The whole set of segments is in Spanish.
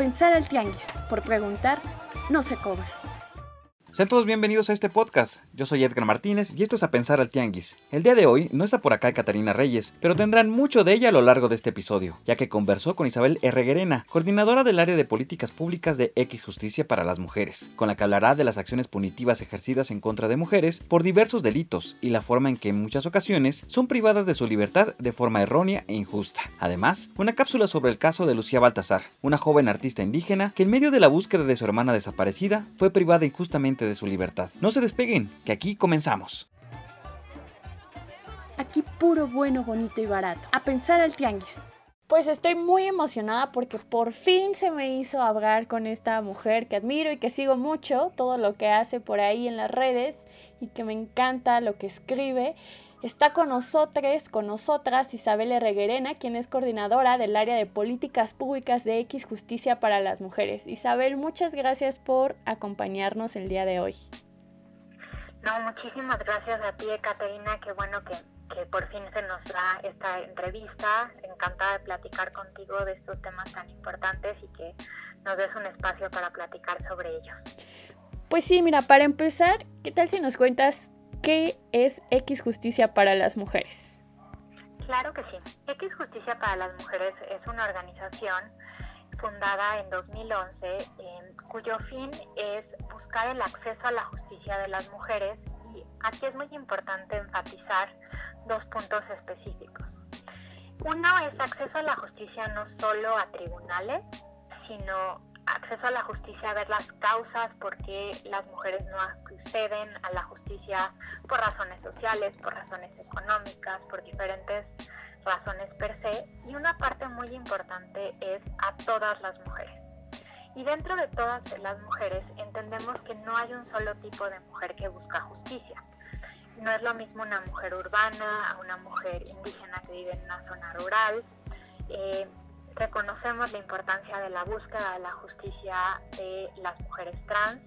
pensar al tianguis, por preguntar, no se cobra. Sean todos bienvenidos a este podcast. Yo soy Edgar Martínez y esto es A Pensar al Tianguis. El día de hoy no está por acá Catarina Reyes, pero tendrán mucho de ella a lo largo de este episodio, ya que conversó con Isabel Herreguerena, coordinadora del área de políticas públicas de X Justicia para las Mujeres, con la que hablará de las acciones punitivas ejercidas en contra de mujeres por diversos delitos y la forma en que en muchas ocasiones son privadas de su libertad de forma errónea e injusta. Además, una cápsula sobre el caso de Lucía Baltasar, una joven artista indígena que en medio de la búsqueda de su hermana desaparecida fue privada injustamente de su libertad. No se despeguen, que aquí comenzamos. Aquí puro bueno, bonito y barato. A pensar al tianguis. Pues estoy muy emocionada porque por fin se me hizo hablar con esta mujer que admiro y que sigo mucho, todo lo que hace por ahí en las redes y que me encanta lo que escribe. Está con nosotros, con nosotras, Isabel Reguerena, quien es coordinadora del área de políticas públicas de X Justicia para las Mujeres. Isabel, muchas gracias por acompañarnos el día de hoy. No, muchísimas gracias a ti, Caterina. Qué bueno que, que por fin se nos da esta entrevista. Encantada de platicar contigo de estos temas tan importantes y que nos des un espacio para platicar sobre ellos. Pues sí, mira, para empezar, ¿qué tal si nos cuentas ¿Qué es X Justicia para las Mujeres? Claro que sí. X Justicia para las Mujeres es una organización fundada en 2011 cuyo fin es buscar el acceso a la justicia de las mujeres y aquí es muy importante enfatizar dos puntos específicos. Uno es acceso a la justicia no solo a tribunales, sino acceso a la justicia, a ver las causas por qué las mujeres no acceden a la justicia por razones sociales, por razones económicas, por diferentes razones per se. Y una parte muy importante es a todas las mujeres. Y dentro de todas las mujeres entendemos que no hay un solo tipo de mujer que busca justicia. No es lo mismo una mujer urbana a una mujer indígena que vive en una zona rural. Eh, reconocemos la importancia de la búsqueda de la justicia de las mujeres trans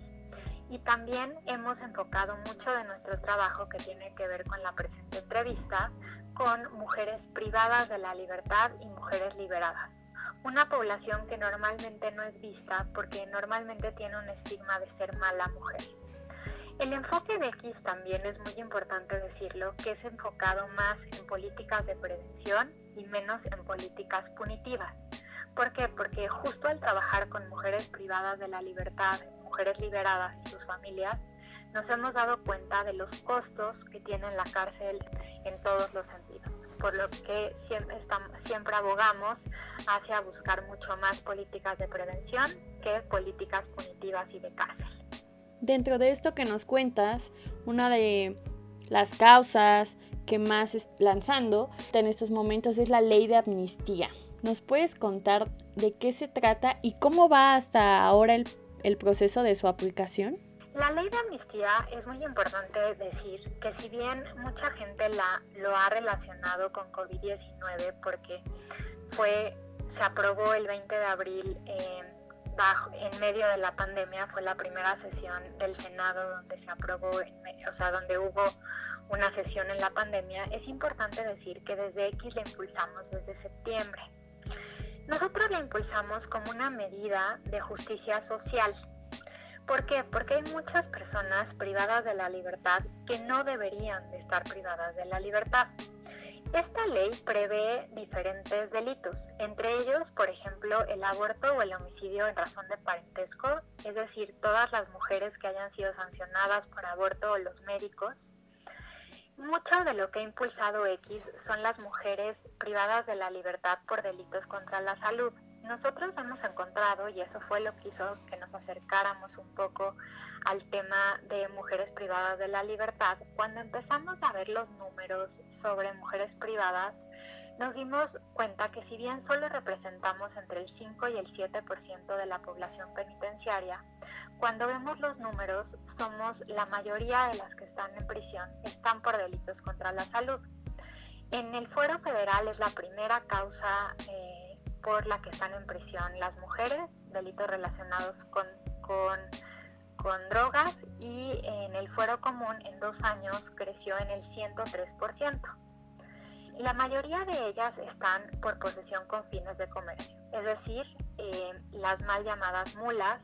y también hemos enfocado mucho de nuestro trabajo que tiene que ver con la presente entrevista con mujeres privadas de la libertad y mujeres liberadas. Una población que normalmente no es vista porque normalmente tiene un estigma de ser mala mujer. El enfoque de X también es muy importante decirlo, que es enfocado más en políticas de prevención y menos en políticas punitivas. ¿Por qué? Porque justo al trabajar con mujeres privadas de la libertad, mujeres liberadas y sus familias, nos hemos dado cuenta de los costos que tiene la cárcel en todos los sentidos, por lo que siempre, siempre abogamos hacia buscar mucho más políticas de prevención que políticas punitivas y de cárcel. Dentro de esto que nos cuentas, una de las causas que más lanzando en estos momentos es la ley de amnistía. ¿Nos puedes contar de qué se trata y cómo va hasta ahora el, proceso de su aplicación? La ley de amnistía es muy importante decir que si bien mucha gente la, lo ha relacionado con COVID-19 porque fue, se aprobó el 20 de abril en medio de la pandemia fue la primera sesión del Senado donde se aprobó, o sea, donde hubo una sesión en la pandemia, es importante decir que desde X la impulsamos desde septiembre. Nosotros la impulsamos como una medida de justicia social. ¿Por qué? Porque hay muchas personas privadas de la libertad que no deberían de estar privadas de la libertad. Esta ley prevé diferentes delitos, entre ellos, por ejemplo, el aborto o el homicidio en razón de parentesco, es decir, todas las mujeres que hayan sido sancionadas por aborto o los médicos. Mucho de lo que ha impulsado X son las mujeres privadas de la libertad por delitos contra la salud. Nosotros hemos encontrado, y eso fue lo que hizo que nos acercáramos un poco al tema de mujeres privadas de la libertad, cuando empezamos a ver los números sobre mujeres privadas, nos dimos cuenta que si bien solo representamos entre el 5 y el 7% de la población penitenciaria, cuando vemos los números somos la mayoría de las que están en prisión están por delitos contra la salud. En el fuero federal es la primera causa eh, por la que están en prisión las mujeres, delitos relacionados con, con, drogas y en el fuero común en dos años creció en el 103%. La mayoría de ellas están por posesión con fines de comercio, es decir, eh, las mal llamadas mulas,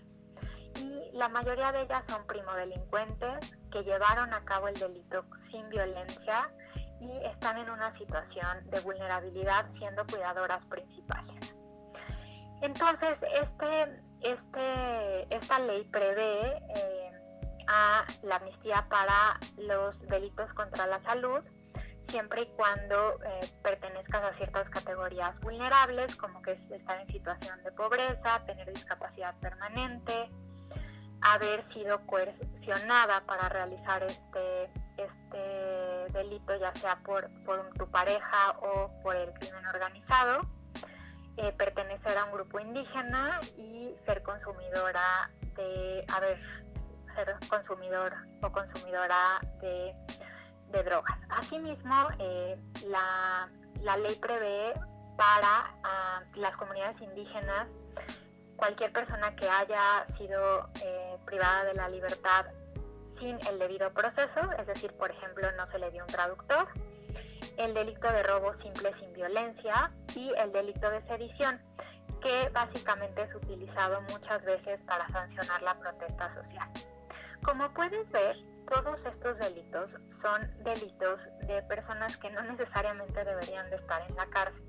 y la mayoría de ellas son primodelincuentes que llevaron a cabo el delito sin violencia y están en una situación de vulnerabilidad siendo cuidadoras principales. Entonces, este, este, esta ley prevé eh, a la amnistía para los delitos contra la salud, siempre y cuando eh, pertenezcas a ciertas categorías vulnerables, como que es estar en situación de pobreza, tener discapacidad permanente, haber sido coercionada para realizar este, este delito, ya sea por, tu pareja o por el crimen organizado eh, pertenecer a un grupo indígena y ser consumidora de, a ver, ser consumidor o consumidora de, drogas. Asimismo, eh, la, ley prevé para ah, las comunidades indígenas cualquier persona que haya sido eh, privada de la libertad sin el debido proceso, es decir, por ejemplo, no se le dio un traductor, el delito de robo simple sin violencia y el delito de sedición, que básicamente es utilizado muchas veces para sancionar la protesta social. Como puedes ver, todos estos delitos son delitos de personas que no necesariamente deberían de estar en la cárcel,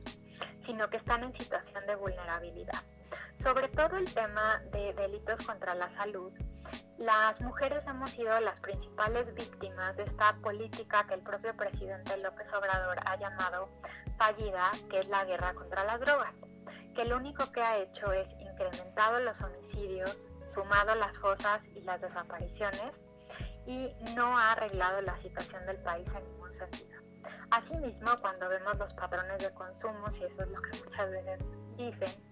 sino que están en situación de vulnerabilidad. Sobre todo el tema de delitos contra la salud las mujeres hemos sido las principales víctimas de esta política que el propio presidente López Obrador ha llamado fallida, que es la guerra contra las drogas, que lo único que ha hecho es incrementado los homicidios, sumado las fosas y las desapariciones y no ha arreglado la situación del país en ningún sentido. Asimismo, cuando vemos los patrones de consumo, si eso es lo que muchas veces dicen,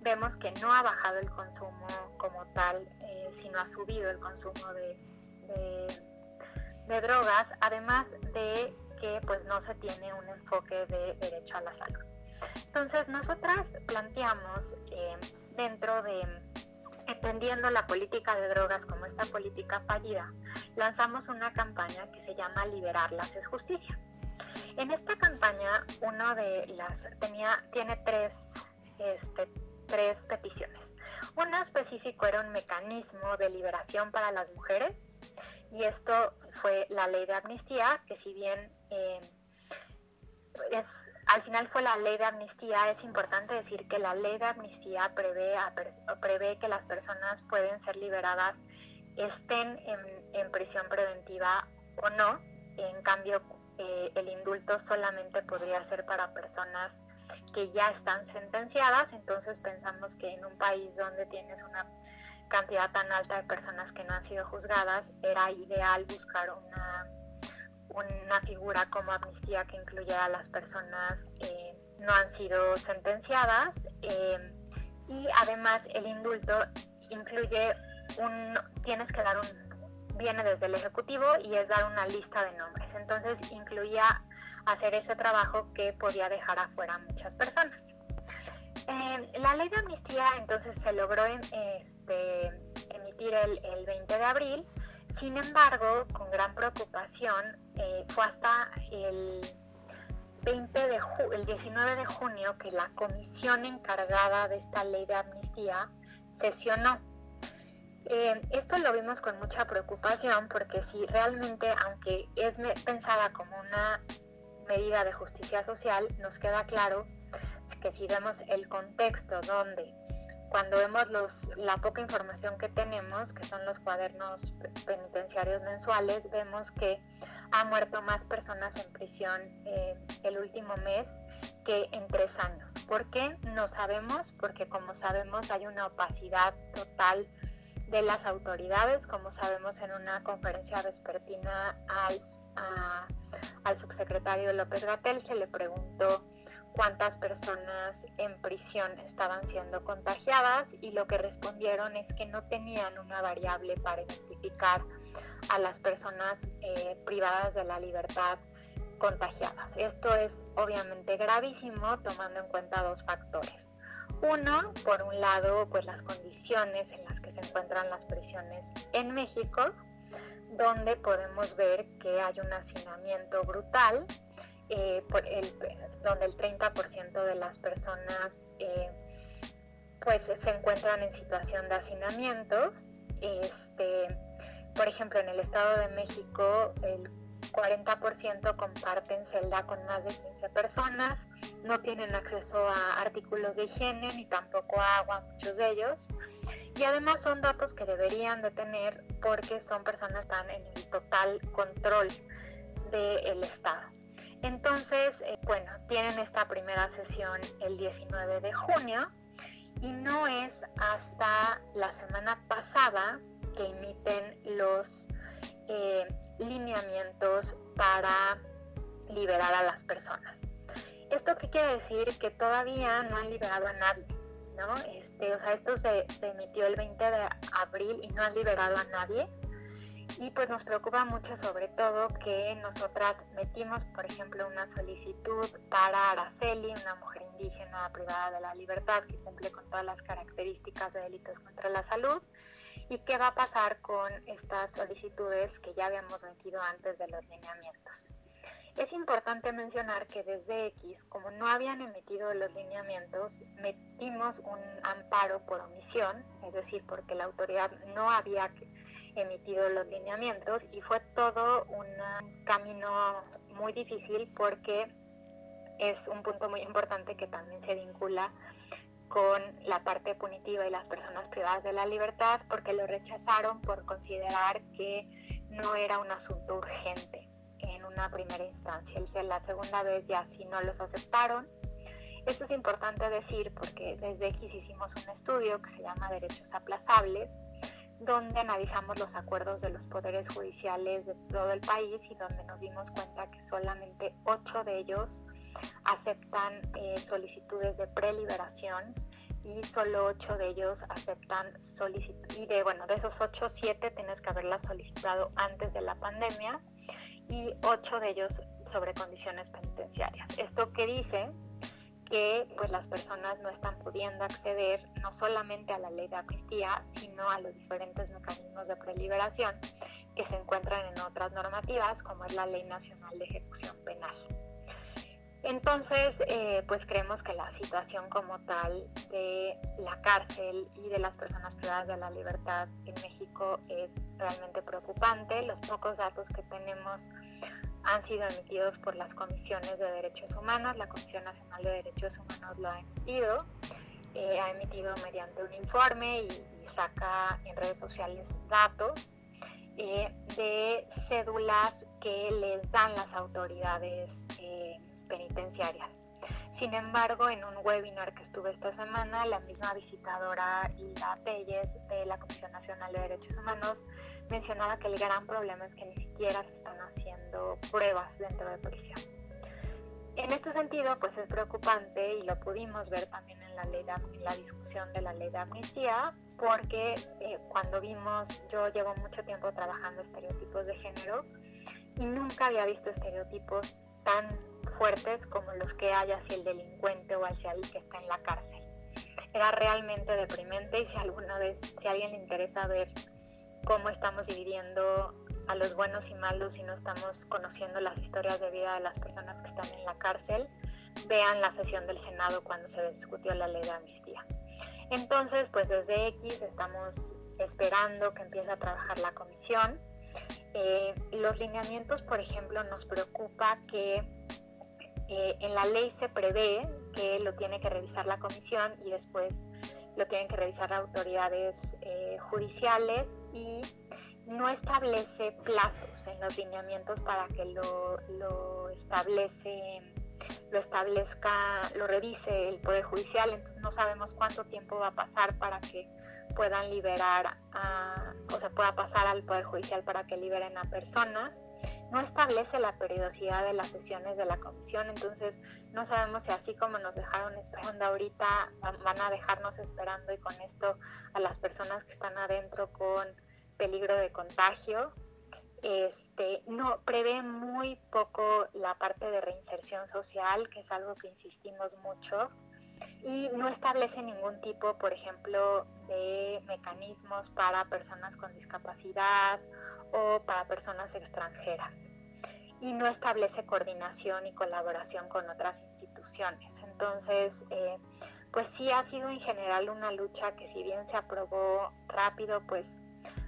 vemos que no ha bajado el consumo como tal, eh, sino ha subido el consumo de, de, drogas, además de que pues no se tiene un enfoque de derecho a la salud. Entonces nosotras planteamos eh, dentro de entendiendo la política de drogas como esta política fallida, lanzamos una campaña que se llama Liberarlas es justicia. En esta campaña uno de las tenía tiene tres este, tres peticiones. Una específico era un mecanismo de liberación para las mujeres y esto fue la ley de amnistía, que si bien eh, es, al final fue la ley de amnistía, es importante decir que la ley de amnistía prevé, prevé que las personas pueden ser liberadas estén en, prisión preventiva o no. En cambio, eh, el indulto solamente podría ser para personas que ya están sentenciadas, entonces pensamos que en un país donde tienes una cantidad tan alta de personas que no han sido juzgadas, era ideal buscar una, una figura como amnistía que incluyera a las personas que no han sido sentenciadas eh, y además el indulto incluye un, tienes que dar un, viene desde el Ejecutivo y es dar una lista de nombres, entonces incluía hacer ese trabajo que podía dejar afuera a muchas personas. Eh, la ley de amnistía entonces se logró este, emitir el, 20 de abril, sin embargo, con gran preocupación, eh, fue hasta el 20 de el 19 de junio que la comisión encargada de esta ley de amnistía sesionó. Eh, esto lo vimos con mucha preocupación porque si realmente, aunque es pensada como una medida de justicia social, nos queda claro que si vemos el contexto donde cuando vemos los, la poca información que tenemos, que son los cuadernos penitenciarios mensuales, vemos que ha muerto más personas en prisión eh, el último mes que en tres años. ¿Por qué? No sabemos, porque como sabemos hay una opacidad total de las autoridades, como sabemos en una conferencia vespertina al subsecretario López Gatel se le preguntó cuántas personas en prisión estaban siendo contagiadas y lo que respondieron es que no tenían una variable para identificar a las personas eh, privadas de la libertad contagiadas. Esto es obviamente gravísimo tomando en cuenta dos factores. Uno, por un lado, pues las condiciones en las que se encuentran las prisiones en México, donde podemos ver que hay un hacinamiento brutal, eh, donde el 30% de las personas eh, pues se encuentran en situación de hacinamiento. Este, por ejemplo, en el Estado de México el 40% comparten celda con más de 15 personas, no tienen acceso a artículos de higiene ni tampoco a agua, muchos de ellos. Y además son datos que deberían de tener porque son personas que están en el total control del Estado. Entonces, eh, bueno, tienen esta primera sesión el 19 de junio y no es hasta la semana pasada que emiten los eh, lineamientos para liberar a las personas. ¿Esto qué quiere decir? Que todavía no han liberado a nadie, Este, o sea, esto se, se emitió el 20 de abril y no han liberado a nadie. Y pues nos preocupa mucho sobre todo que nosotras metimos, por ejemplo, una solicitud para Araceli, una mujer indígena privada de la libertad que cumple con todas las características de delitos contra la salud. ¿Y qué va a pasar con estas solicitudes que ya habíamos metido antes de los lineamientos? Es importante mencionar que desde X, como no habían emitido los lineamientos, metimos un amparo por omisión, es decir, porque la autoridad no había emitido los lineamientos y fue todo un camino muy difícil porque es un punto muy importante que también se vincula con la parte punitiva y las personas privadas de la libertad porque lo rechazaron por considerar que no era un asunto urgente. en una primera instancia. La segunda vez ya sí no los aceptaron. Esto es importante decir porque desde X hicimos un estudio que se llama Derechos Aplazables donde analizamos los acuerdos de los poderes judiciales de todo el país y donde nos dimos cuenta que solamente ocho de ellos aceptan eh, solicitudes de preliberación y solo ocho de ellos aceptan solicitudes. Y de, bueno, de esos ocho, siete tienes que haberlas solicitado antes de la pandemia y ocho de ellos sobre condiciones penitenciarias. ¿Esto qué dice? que pues las personas no están pudiendo acceder no solamente a la ley de amnistía, sino a los diferentes mecanismos de preliberación que se encuentran en otras normativas, como es la Ley Nacional de Ejecución Penal. Entonces, eh, pues creemos que la situación como tal de la cárcel y de las personas privadas de la libertad en México es realmente preocupante. Los pocos datos que tenemos han sido emitidos por las comisiones de derechos humanos. La Comisión Nacional de Derechos Humanos lo ha emitido, eh, ha emitido mediante un informe y, saca en redes sociales datos eh, de cédulas que les dan las autoridades penitenciarias. Sin embargo, en un webinar que estuve esta semana, la misma visitadora Hilda Pérez de la Comisión Nacional de Derechos Humanos mencionaba que el gran problema es que ni siquiera se están haciendo pruebas dentro de prisión. En este sentido, pues es preocupante y lo pudimos ver también en la, ley en la discusión de la ley de amnistía, porque eh, cuando vimos, yo llevo mucho tiempo trabajando estereotipos de género y nunca había visto estereotipos tan fuertes como los que hay hacia el delincuente o hacia el que está en la cárcel. Era realmente deprimente y si alguna vez, si a alguien le interesa ver cómo estamos dividiendo a los buenos y malos y no estamos conociendo las historias de vida de las personas que están en la cárcel, vean la sesión del Senado cuando se discutió la ley de amnistía. Entonces, pues desde X estamos esperando que empiece a trabajar la comisión. Eh, los lineamientos, por ejemplo, nos preocupa que eh, en la ley se prevé que lo tiene que revisar la comisión y después lo tienen que revisar autoridades eh, judiciales y no establece plazos en los lineamientos para que lo, establece lo establezca, lo revise el Poder Judicial, entonces no sabemos cuánto tiempo va a pasar para que puedan liberar, o sea, pueda pasar al Poder Judicial para que liberen a personas no establece la periodicidad de las sesiones de la comisión, entonces no sabemos si así como nos dejaron esperando ahorita, van a dejarnos esperando y con esto a las personas que están adentro con peligro de contagio. Este, no prevé muy poco la parte de reinserción social, que es algo que insistimos mucho, y no establece ningún tipo, por ejemplo, de mecanismos para personas con discapacidad o para personas extranjeras. Y no establece coordinación y colaboración con otras instituciones. Entonces, eh, pues sí ha sido en general una lucha que si bien se aprobó rápido, pues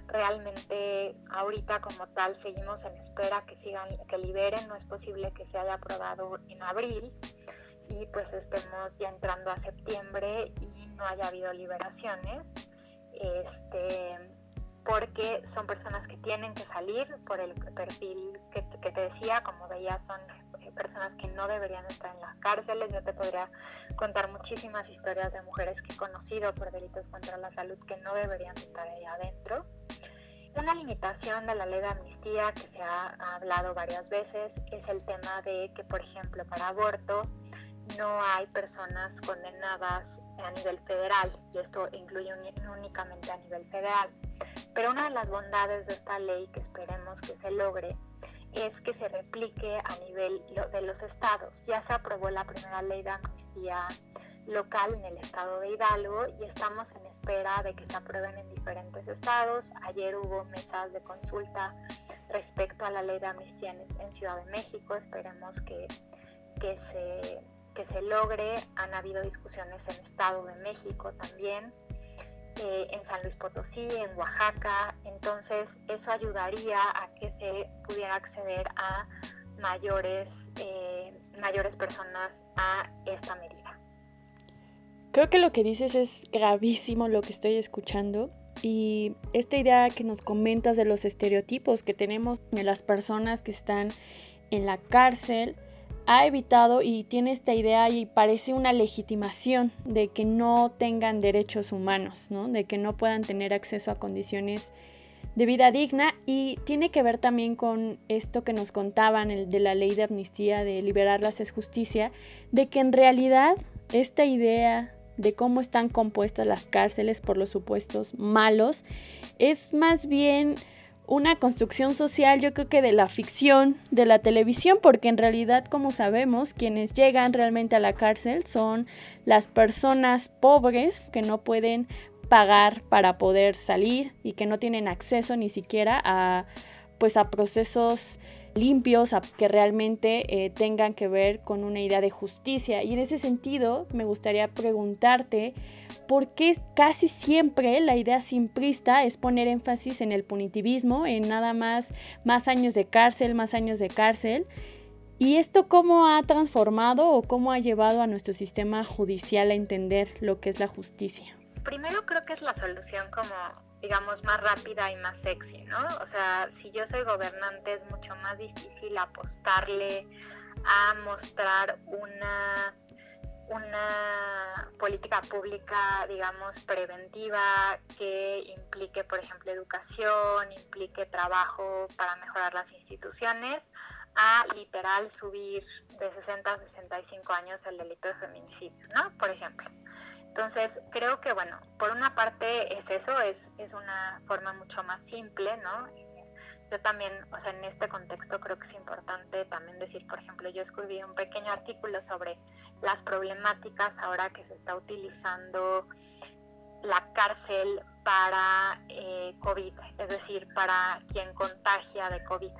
realmente ahorita como tal seguimos en espera que sigan, que liberen, no es posible que se haya aprobado en abril pues estemos ya entrando a septiembre y no haya habido liberaciones. Este, porque son personas que tienen que salir por el perfil que, te decía, como veía, son personas que no deberían estar en las cárceles. Yo te podría contar muchísimas historias de mujeres que he conocido por delitos contra la salud que no deberían estar ahí adentro. Una limitación de la ley de amnistía que se ha hablado varias veces es el tema de que, por ejemplo, para aborto no hay personas condenadas a nivel federal, y esto incluye únicamente a nivel federal. Pero una de las bondades de esta ley que esperemos que se logre es que se replique a nivel de los estados. Ya se aprobó la primera ley de amnistía local en el estado de Hidalgo y estamos en espera de que se aprueben en diferentes estados. Ayer hubo mesas de consulta respecto a la ley de amnistía en, Ciudad de México. Esperemos que, que, se, que se logre. Han habido discusiones en Estado de México también. Eh, en San Luis Potosí, en Oaxaca. Entonces eso ayudaría a que se pudiera acceder a mayores, eh, mayores personas a esta medida. Creo que lo que dices es gravísimo lo que estoy escuchando. Y esta idea que nos comentas de los estereotipos que tenemos de las personas que están en la cárcel, ha evitado y tiene esta idea y parece una legitimación de que no tengan derechos humanos, ¿no? de que no puedan tener acceso a condiciones de vida digna y tiene que ver también con esto que nos contaban el de la ley de amnistía de liberarlas es justicia, de que en realidad esta idea de cómo están compuestas las cárceles por los supuestos malos es más bien una construcción social, yo creo que de la ficción, de la televisión, porque en realidad, como sabemos, quienes llegan realmente a la cárcel son las personas pobres que no pueden pagar para poder salir y que no tienen acceso ni siquiera a pues a procesos limpios, a que realmente eh, tengan que ver con una idea de justicia. Y en ese sentido, me gustaría preguntarte por qué casi siempre la idea simplista es poner énfasis en el punitivismo, en nada más más años de cárcel, más años de cárcel. ¿Y esto cómo ha transformado o cómo ha llevado a nuestro sistema judicial a entender lo que es la justicia? Primero creo que es la solución como digamos, más rápida y más sexy, ¿no? O sea, si yo soy gobernante es mucho más difícil apostarle a mostrar una, una política pública, digamos, preventiva que implique, por ejemplo, educación, implique trabajo para mejorar las instituciones, a literal subir de 60 a 65 años el delito de feminicidio, ¿no? Por ejemplo. Entonces, creo que, bueno, por una parte es eso, es, es una forma mucho más simple, ¿no? Yo también, o sea, en este contexto creo que es importante también decir, por ejemplo, yo escribí un pequeño artículo sobre las problemáticas ahora que se está utilizando la cárcel para eh, COVID, es decir, para quien contagia de COVID.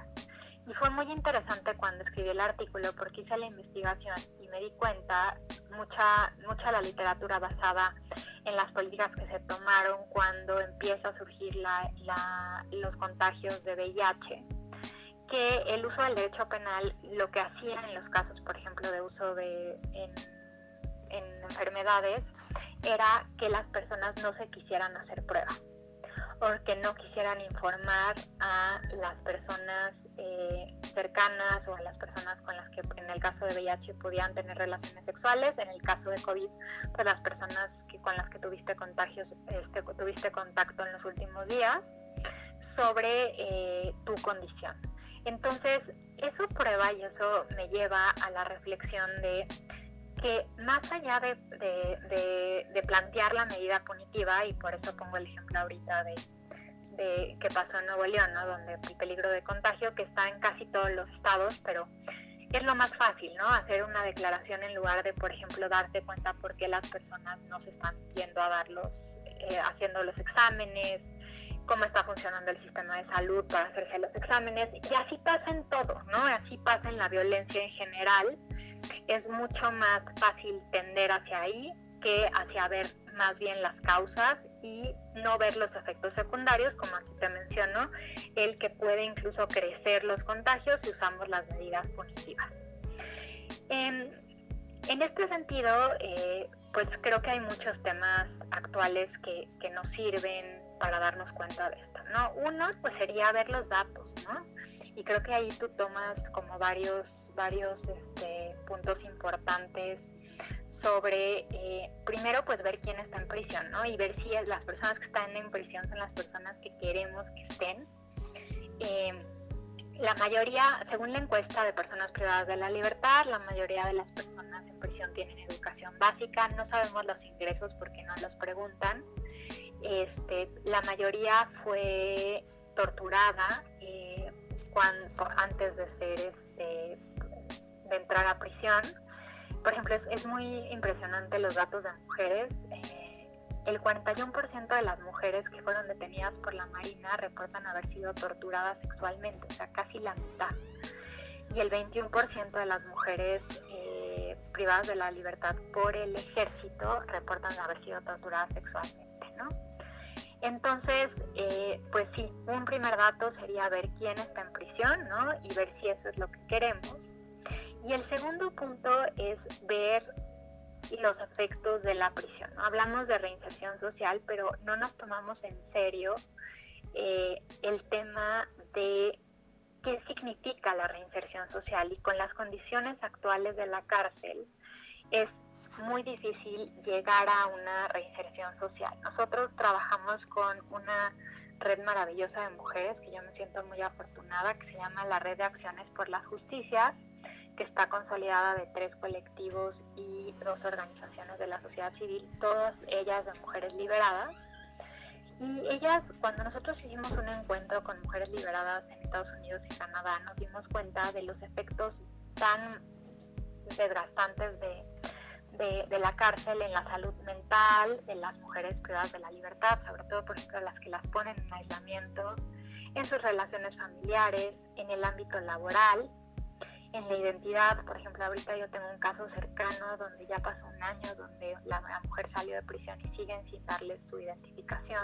Y fue muy interesante cuando escribí el artículo porque hice la investigación y me di cuenta mucha, mucha la literatura basada en las políticas que se tomaron cuando empieza a surgir la, los contagios de VIH, que el uso del derecho penal lo que hacía en los casos, por ejemplo, de uso de en, en enfermedades, era que las personas no se quisieran hacer pruebas porque no quisieran informar a las personas eh, cercanas o a las personas con las que en el caso de VIH podían tener relaciones sexuales, en el caso de COVID, pues las personas que, con las que tuviste contagios, este, tuviste contacto en los últimos días, sobre eh, tu condición. Entonces, eso prueba y eso me lleva a la reflexión de que más allá de, plantear la medida punitiva, y por eso pongo el ejemplo ahorita de, que pasó en Nuevo León, ¿no? donde el peligro de contagio, que está en casi todos los estados, pero es lo más fácil, ¿no? Hacer una declaración en lugar de, por ejemplo, darte cuenta por qué las personas no se están yendo a darlos, eh, haciendo los exámenes, cómo está funcionando el sistema de salud para hacerse los exámenes. Y así pasa en todo, ¿no? Así pasa en la violencia en general es mucho más fácil tender hacia ahí que hacia ver más bien las causas y no ver los efectos secundarios, como aquí te menciono, el que puede incluso crecer los contagios si usamos las medidas punitivas. En, este sentido, eh, pues creo que hay muchos temas actuales que, que, nos sirven para darnos cuenta de esto, ¿no? Uno, pues sería ver los datos, ¿no? Y creo que ahí tú tomas como varios, varios este, puntos importantes sobre, eh, primero, pues ver quién está en prisión, ¿no? Y ver si las personas que están en prisión son las personas que queremos que estén. Eh, la mayoría, según la encuesta de personas privadas de la libertad, la mayoría de las personas en prisión tienen educación básica. No sabemos los ingresos porque no los preguntan. Este, la mayoría fue torturada eh, antes este, de entrar a prisión por ejemplo, es, muy impresionante los datos de mujeres. Eh, el 41% de las mujeres que fueron detenidas por la Marina reportan haber sido torturadas sexualmente, o sea, casi la mitad. Y el 21% de las mujeres eh, privadas de la libertad por el ejército reportan haber sido torturadas sexualmente. Entonces, eh, pues sí, un primer dato sería ver quién está en prisión, ¿no? Y ver si eso es lo que queremos. Y el segundo punto es ver los efectos de la prisión. Hablamos de reinserción social, pero no nos tomamos en serio eh, el tema de qué significa la reinserción social y con las condiciones actuales de la cárcel es muy difícil llegar a una reinserción social. Nosotros trabajamos con una red maravillosa de mujeres que yo me siento muy afortunada, que se llama la Red de Acciones por las Justicias que está consolidada de tres colectivos y dos organizaciones de la sociedad civil, todas ellas de mujeres liberadas. Y ellas, cuando nosotros hicimos un encuentro con mujeres liberadas en Estados Unidos y Canadá, nos dimos cuenta de los efectos tan desgastantes de, de, la cárcel en la salud mental de las mujeres privadas de la libertad, sobre todo por ejemplo las que las ponen en aislamiento, en sus relaciones familiares, en el ámbito laboral en la identidad. Por ejemplo, ahorita yo tengo un caso cercano donde ya pasó un año, donde la, mujer salió de prisión y siguen sin darles su identificación.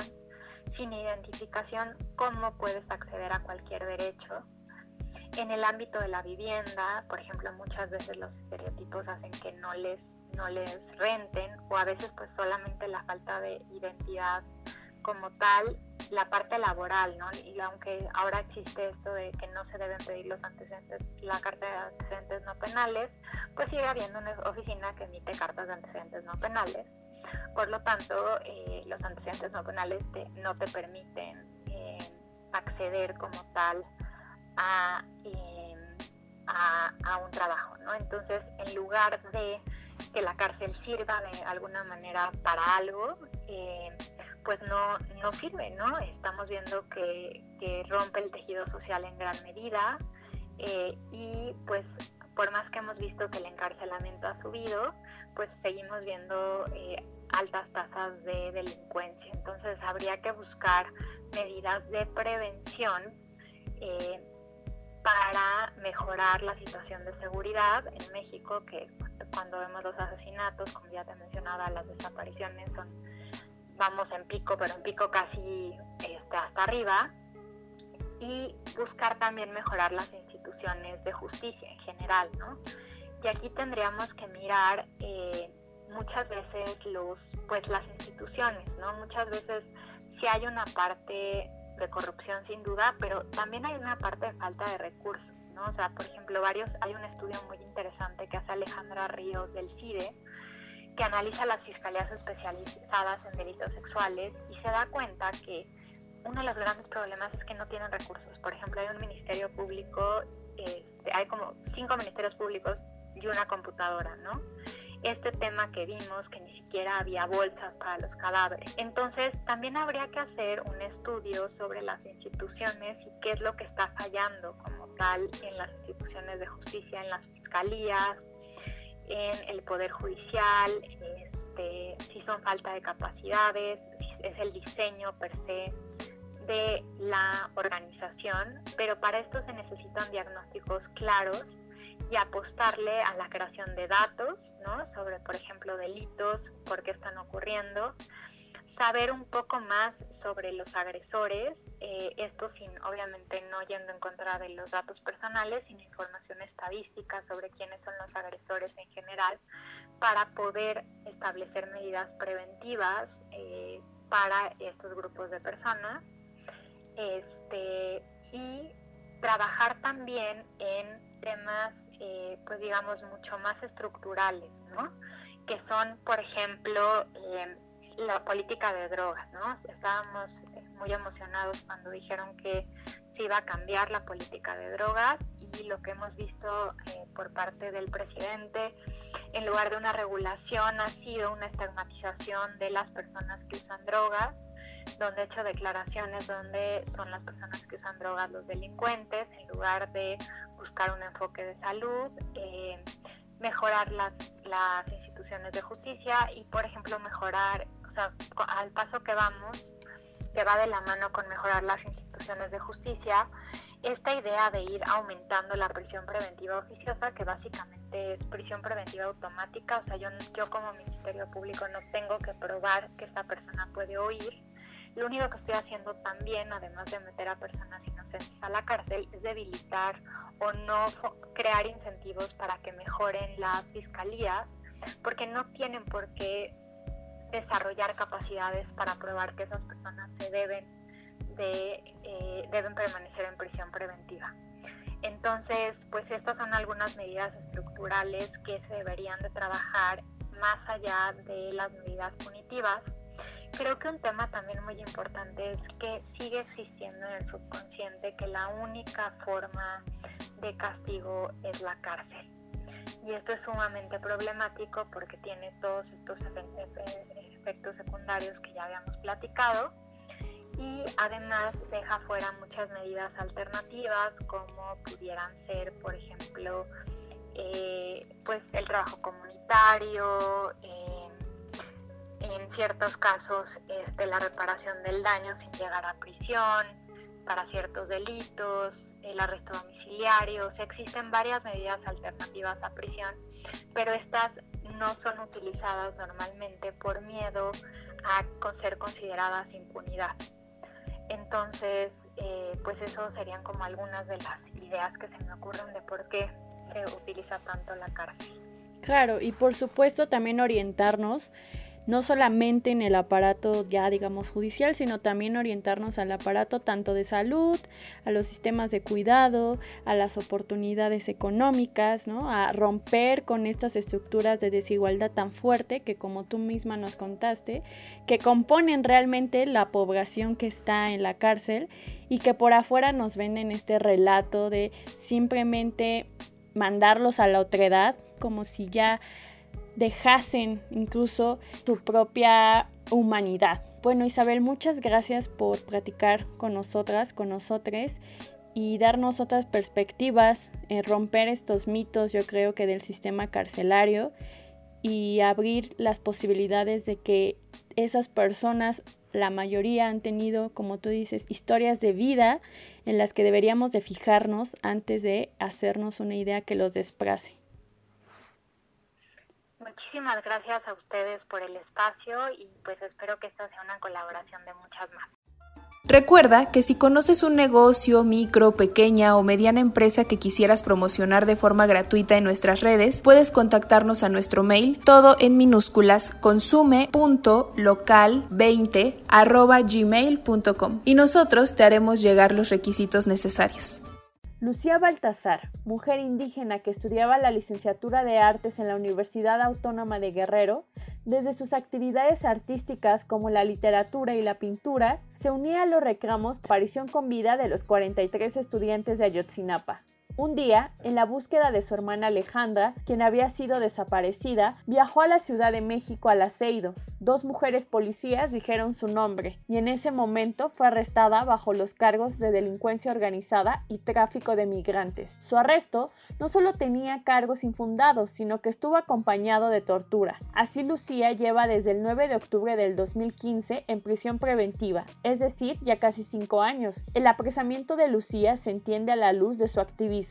Sin identificación, ¿cómo puedes acceder a cualquier derecho? En el ámbito de la vivienda, por ejemplo, muchas veces los estereotipos hacen que no les, no les renten o a veces pues solamente la falta de identidad como tal la parte laboral, ¿no? Y aunque ahora existe esto de que no se deben pedir los antecedentes, la carta de antecedentes no penales, pues sigue habiendo una oficina que emite cartas de antecedentes no penales. Por lo tanto, eh, los antecedentes no penales no te permiten eh, acceder como tal em, a, a, un trabajo, ¿no? Entonces, en lugar de que la cárcel sirva de alguna manera para algo, eh, pues no, no sirve, ¿no? Estamos viendo que, rompe el tejido social en gran medida eh, y pues por más que hemos visto que el encarcelamiento ha subido, pues seguimos viendo eh, altas tasas de delincuencia. Entonces habría que buscar medidas de prevención para mejorar la situación de seguridad en México, que cuando vemos los asesinatos, como ya te mencionaba, las desapariciones son vamos en pico, pero en pico casi este, hasta arriba, y buscar también mejorar las instituciones de justicia en general, ¿no? Y aquí tendríamos que mirar eh, muchas veces los, pues las instituciones, ¿no? Muchas veces sí hay una parte de corrupción sin duda, pero también hay una parte de falta de recursos, ¿no? O sea, por ejemplo, varios, hay un estudio muy interesante que hace Alejandra Ríos del CIDE, que analiza las fiscalías especializadas en delitos sexuales y se da cuenta que uno de los grandes problemas es que no tienen recursos. Por ejemplo, hay un ministerio público, este, hay como cinco ministerios públicos y una computadora, ¿no? Este tema que vimos, que ni siquiera había bolsas para los cadáveres. Entonces, también habría que hacer un estudio sobre las instituciones y qué es lo que está fallando como tal en las instituciones de justicia, en las fiscalías, en el Poder Judicial, este, si son falta de capacidades, si es el diseño per se de la organización, pero para esto se necesitan diagnósticos claros y apostarle a la creación de datos, ¿no? Sobre, por ejemplo, delitos, por qué están ocurriendo, saber un poco más sobre los agresores, eh, esto sin obviamente no yendo en contra de los datos personales, sino información estadística sobre quiénes son los agresores en general, para poder establecer medidas preventivas eh, para estos grupos de personas. Este, y trabajar también en temas, eh, pues digamos, mucho más estructurales, ¿no? Que son, por ejemplo, la política de drogas, ¿no? Estábamos eh, muy emocionados cuando dijeron que se iba a cambiar la política de drogas y lo que hemos visto eh, por parte del presidente, en lugar de una regulación, ha sido una estigmatización de las personas que usan drogas, donde ha hecho declaraciones donde son las personas que usan drogas los delincuentes, en lugar de buscar un enfoque de salud. Eh, mejorar las, las instituciones de justicia y, por ejemplo, mejorar sea, al paso que vamos, que va de la mano con mejorar las instituciones de justicia, esta idea de ir aumentando la prisión preventiva oficiosa, que básicamente es prisión preventiva automática, o sea, yo, yo como Ministerio Público no tengo que probar que esa persona puede oír. Lo único que estoy haciendo también, además de meter a personas inocentes a la cárcel, es debilitar o no crear incentivos para que mejoren las fiscalías, porque no tienen por qué desarrollar capacidades para probar que esas personas se deben de eh, deben permanecer en prisión preventiva. Entonces, pues estas son algunas medidas estructurales que se deberían de trabajar más allá de las medidas punitivas. Creo que un tema también muy importante es que sigue existiendo en el subconsciente que la única forma de castigo es la cárcel. Y esto es sumamente problemático porque tiene todos estos efectos secundarios que ya habíamos platicado y además deja fuera muchas medidas alternativas como pudieran ser, por ejemplo, eh, pues el trabajo comunitario, en ciertos casos este, la reparación del daño sin llegar a prisión, para ciertos delitos, el arresto domiciliario, o sea, existen varias medidas alternativas a prisión, pero estas no son utilizadas normalmente por miedo a ser consideradas impunidad. Entonces, eh, pues eso serían como algunas de las ideas que se me ocurren de por qué se utiliza tanto la cárcel. Claro, y por supuesto también orientarnos no solamente en el aparato ya digamos judicial, sino también orientarnos al aparato tanto de salud, a los sistemas de cuidado, a las oportunidades económicas, ¿no? A romper con estas estructuras de desigualdad tan fuerte que como tú misma nos contaste, que componen realmente la población que está en la cárcel y que por afuera nos venden este relato de simplemente mandarlos a la otredad como si ya dejasen incluso su propia humanidad. Bueno, Isabel, muchas gracias por platicar con nosotras, con nosotros y darnos otras perspectivas, eh, romper estos mitos, yo creo que del sistema carcelario y abrir las posibilidades de que esas personas, la mayoría han tenido, como tú dices, historias de vida en las que deberíamos de fijarnos antes de hacernos una idea que los desplace. Muchísimas gracias a ustedes por el espacio y pues espero que esta sea una colaboración de muchas más. Recuerda que si conoces un negocio, micro, pequeña o mediana empresa que quisieras promocionar de forma gratuita en nuestras redes, puedes contactarnos a nuestro mail, todo en minúsculas, consume.local20 gmail.com y nosotros te haremos llegar los requisitos necesarios. Lucía Baltazar, mujer indígena que estudiaba la licenciatura de artes en la Universidad Autónoma de Guerrero, desde sus actividades artísticas como la literatura y la pintura, se unía a los reclamos aparición con vida de los 43 estudiantes de Ayotzinapa. Un día, en la búsqueda de su hermana Alejandra, quien había sido desaparecida, viajó a la Ciudad de México al aceido. Dos mujeres policías dijeron su nombre y en ese momento fue arrestada bajo los cargos de delincuencia organizada y tráfico de migrantes. Su arresto no solo tenía cargos infundados, sino que estuvo acompañado de tortura. Así Lucía lleva desde el 9 de octubre del 2015 en prisión preventiva, es decir, ya casi cinco años. El apresamiento de Lucía se entiende a la luz de su activismo.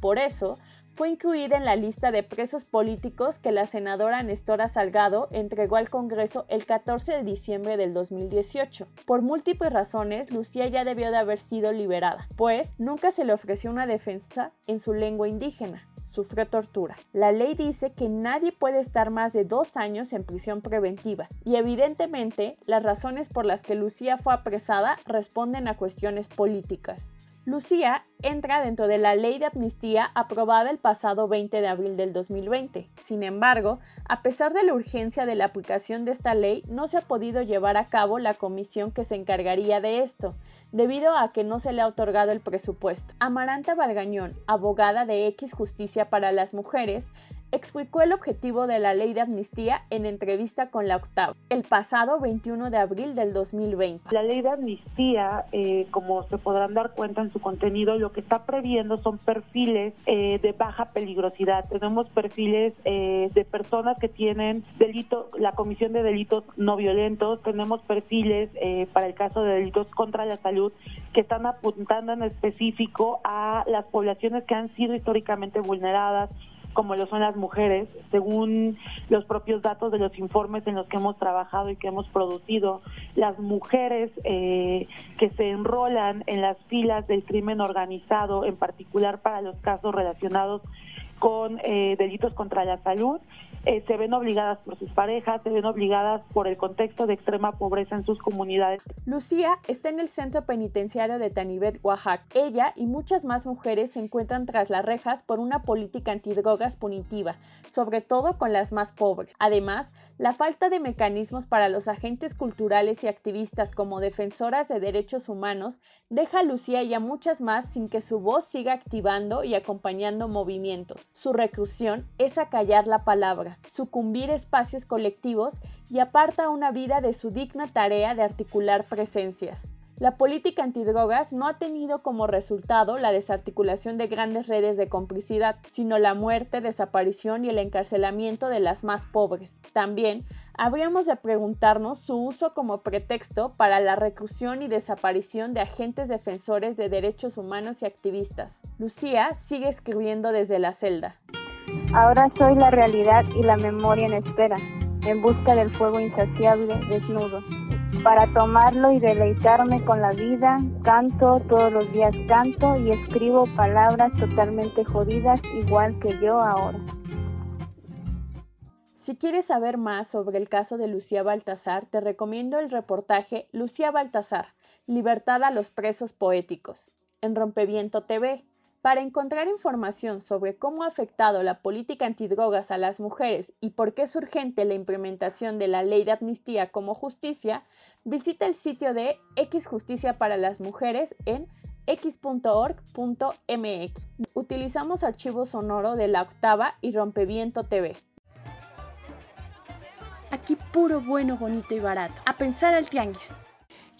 Por eso, fue incluida en la lista de presos políticos que la senadora Nestora Salgado entregó al Congreso el 14 de diciembre del 2018. Por múltiples razones, Lucía ya debió de haber sido liberada, pues nunca se le ofreció una defensa en su lengua indígena sufrió tortura. La ley dice que nadie puede estar más de dos años en prisión preventiva y evidentemente las razones por las que Lucía fue apresada responden a cuestiones políticas. Lucía entra dentro de la ley de amnistía aprobada el pasado 20 de abril del 2020. Sin embargo, a pesar de la urgencia de la aplicación de esta ley, no se ha podido llevar a cabo la comisión que se encargaría de esto, debido a que no se le ha otorgado el presupuesto. Amaranta Valgañón, abogada de X Justicia para las Mujeres, explicó el objetivo de la ley de amnistía en entrevista con la octava, el pasado 21 de abril del 2020. La ley de amnistía, eh, como se podrán dar cuenta en su contenido, lo que está previendo son perfiles eh, de baja peligrosidad. Tenemos perfiles eh, de personas que tienen delito, la comisión de delitos no violentos, tenemos perfiles para el caso de delitos contra la salud que están apuntando en específico a las poblaciones que han sido históricamente vulneradas como lo son las mujeres, según los propios datos de los informes en los que hemos trabajado y que hemos producido, las mujeres eh, que se enrolan en las filas del crimen organizado, en particular para los casos relacionados con eh, delitos contra la salud, eh, se ven obligadas por sus parejas, se ven obligadas por el contexto de extrema pobreza en sus comunidades. Lucía está en el centro penitenciario de Tanibet, Oaxaca. Ella y muchas más mujeres se encuentran tras las rejas por una política antidrogas punitiva, sobre todo con las más pobres. Además, la falta de mecanismos para los agentes culturales y activistas como defensoras de derechos humanos deja a Lucía y a muchas más sin que su voz siga activando y acompañando movimientos. Su reclusión es acallar la palabra, sucumbir espacios colectivos y aparta una vida de su digna tarea de articular presencias. La política antidrogas no ha tenido como resultado la desarticulación de grandes redes de complicidad, sino la muerte, desaparición y el encarcelamiento de las más pobres. También habríamos de preguntarnos su uso como pretexto para la reclusión y desaparición de agentes defensores de derechos humanos y activistas. Lucía sigue escribiendo desde la celda. Ahora soy la realidad y la memoria en espera, en busca del fuego insaciable, desnudo para tomarlo y deleitarme con la vida. Canto, todos los días canto y escribo palabras totalmente jodidas igual que yo ahora. Si quieres saber más sobre el caso de Lucía Baltasar, te recomiendo el reportaje Lucía Baltasar, Libertad a los presos poéticos, en Rompeviento TV. Para encontrar información sobre cómo ha afectado la política antidrogas a las mujeres y por qué es urgente la implementación de la ley de amnistía como justicia, visita el sitio de X Justicia para las Mujeres en x.org.mx. Utilizamos archivo sonoro de la octava y Rompeviento TV. Aquí puro bueno, bonito y barato. A pensar al tianguis.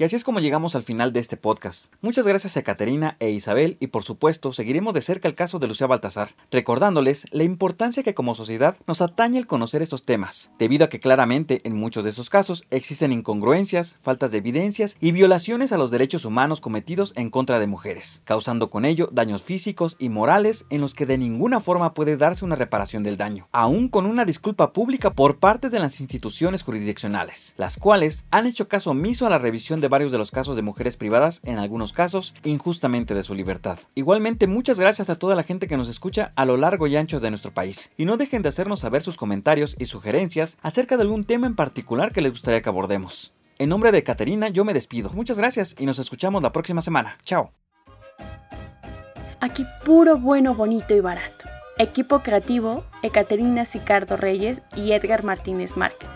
Y así es como llegamos al final de este podcast. Muchas gracias a Caterina e Isabel y por supuesto seguiremos de cerca el caso de Lucía Baltasar, recordándoles la importancia que como sociedad nos atañe el conocer estos temas, debido a que claramente en muchos de esos casos existen incongruencias, faltas de evidencias y violaciones a los derechos humanos cometidos en contra de mujeres, causando con ello daños físicos y morales en los que de ninguna forma puede darse una reparación del daño, aún con una disculpa pública por parte de las instituciones jurisdiccionales, las cuales han hecho caso omiso a la revisión varios de los casos de mujeres privadas, en algunos casos, injustamente de su libertad. Igualmente, muchas gracias a toda la gente que nos escucha a lo largo y ancho de nuestro país. Y no dejen de hacernos saber sus comentarios y sugerencias acerca de algún tema en particular que les gustaría que abordemos. En nombre de Caterina, yo me despido. Muchas gracias y nos escuchamos la próxima semana. Chao. Aquí puro bueno, bonito y barato. Equipo creativo, Ecaterina Sicardo Reyes y Edgar Martínez Márquez.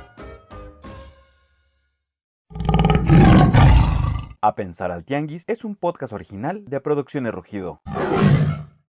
A Pensar al Tianguis es un podcast original de Producciones Rugido.